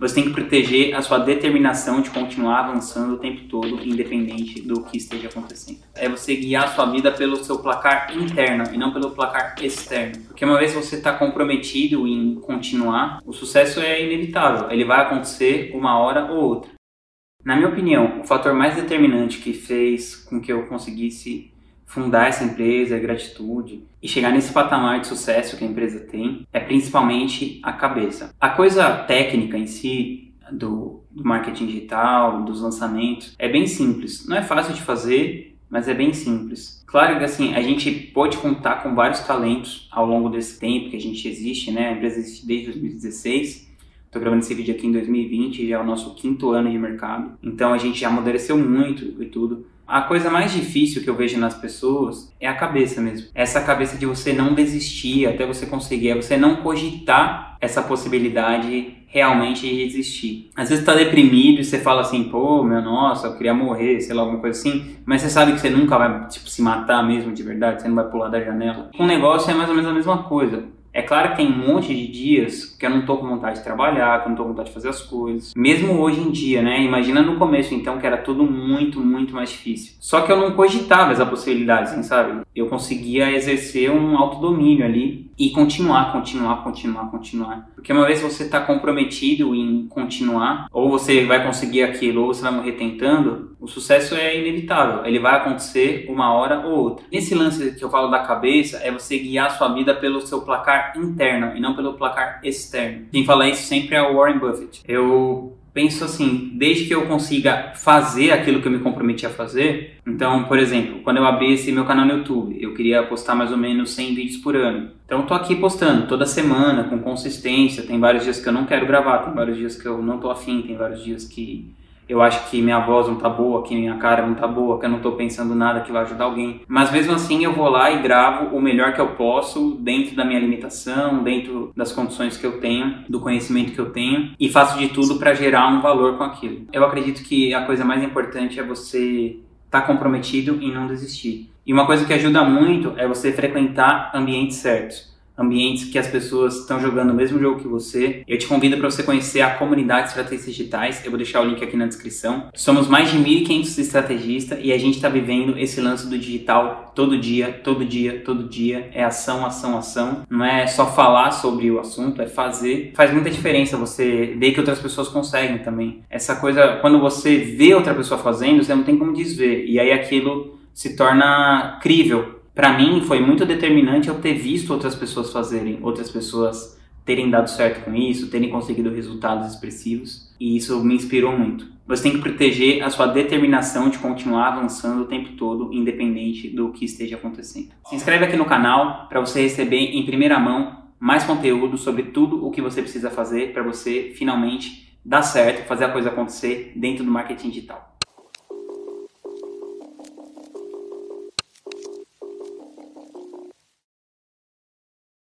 Você tem que proteger a sua determinação de continuar avançando o tempo todo, independente do que esteja acontecendo. É você guiar a sua vida pelo seu placar interno e não pelo placar externo. Porque uma vez você está comprometido em continuar, o sucesso é inevitável. Ele vai acontecer uma hora ou outra. Na minha opinião, o fator mais determinante que fez com que eu conseguisse fundar essa empresa, a gratitude e chegar nesse patamar de sucesso que a empresa tem é principalmente a cabeça. A coisa técnica em si do, do marketing digital, dos lançamentos, é bem simples. Não é fácil de fazer, mas é bem simples. Claro que assim, a gente pode contar com vários talentos ao longo desse tempo que a gente existe, né? A empresa existe desde 2016. Estou gravando esse vídeo aqui em 2020, já é o nosso quinto ano de mercado. Então a gente já amadureceu muito e tudo. A coisa mais difícil que eu vejo nas pessoas é a cabeça mesmo. Essa cabeça de você não desistir até você conseguir, é você não cogitar essa possibilidade realmente de existir. Às vezes tá deprimido e você fala assim, pô, meu nossa, eu queria morrer, sei lá, alguma coisa assim, mas você sabe que você nunca vai, tipo, se matar mesmo de verdade, você não vai pular da janela. Com o negócio é mais ou menos a mesma coisa. É claro que tem um monte de dias que eu não tô com vontade de trabalhar, que eu não tô com vontade de fazer as coisas. Mesmo hoje em dia, né? Imagina no começo, então, que era tudo muito, muito mais difícil. Só que eu não cogitava essa possibilidade, assim, sabe? Eu conseguia exercer um autodomínio ali e continuar, continuar, continuar, continuar. Porque uma vez você está comprometido em continuar, ou você vai conseguir aquilo, ou você vai morrer tentando, o sucesso é inevitável. Ele vai acontecer uma hora ou outra. Esse lance que eu falo da cabeça é você guiar a sua vida pelo seu placar interno e não pelo placar externo. Quem fala isso sempre é o Warren Buffett. Eu penso assim, desde que eu consiga fazer aquilo que eu me comprometi a fazer. Então, por exemplo, quando eu abri esse meu canal no YouTube, eu queria postar mais ou menos 100 vídeos por ano. Então, tô aqui postando toda semana, com consistência. Tem vários dias que eu não quero gravar, tem vários dias que eu não tô afim, tem vários dias que eu acho que minha voz não tá boa, que minha cara não tá boa, que eu não tô pensando nada que vai ajudar alguém. Mas mesmo assim eu vou lá e gravo o melhor que eu posso, dentro da minha limitação, dentro das condições que eu tenho, do conhecimento que eu tenho, e faço de tudo para gerar um valor com aquilo. Eu acredito que a coisa mais importante é você estar tá comprometido em não desistir. E uma coisa que ajuda muito é você frequentar ambientes certos ambientes que as pessoas estão jogando o mesmo jogo que você. Eu te convido para você conhecer a comunidade de estratégias digitais. Eu vou deixar o link aqui na descrição. Somos mais de 1.500 estrategistas e a gente está vivendo esse lance do digital todo dia, todo dia, todo dia. É ação, ação, ação. Não é só falar sobre o assunto, é fazer. Faz muita diferença você ver que outras pessoas conseguem também. Essa coisa, quando você vê outra pessoa fazendo, você não tem como desver. E aí aquilo se torna crível para mim foi muito determinante eu ter visto outras pessoas fazerem, outras pessoas terem dado certo com isso, terem conseguido resultados expressivos, e isso me inspirou muito. Você tem que proteger a sua determinação de continuar avançando o tempo todo, independente do que esteja acontecendo. Se inscreve aqui no canal para você receber em primeira mão mais conteúdo sobre tudo o que você precisa fazer para você finalmente dar certo, fazer a coisa acontecer dentro do marketing digital.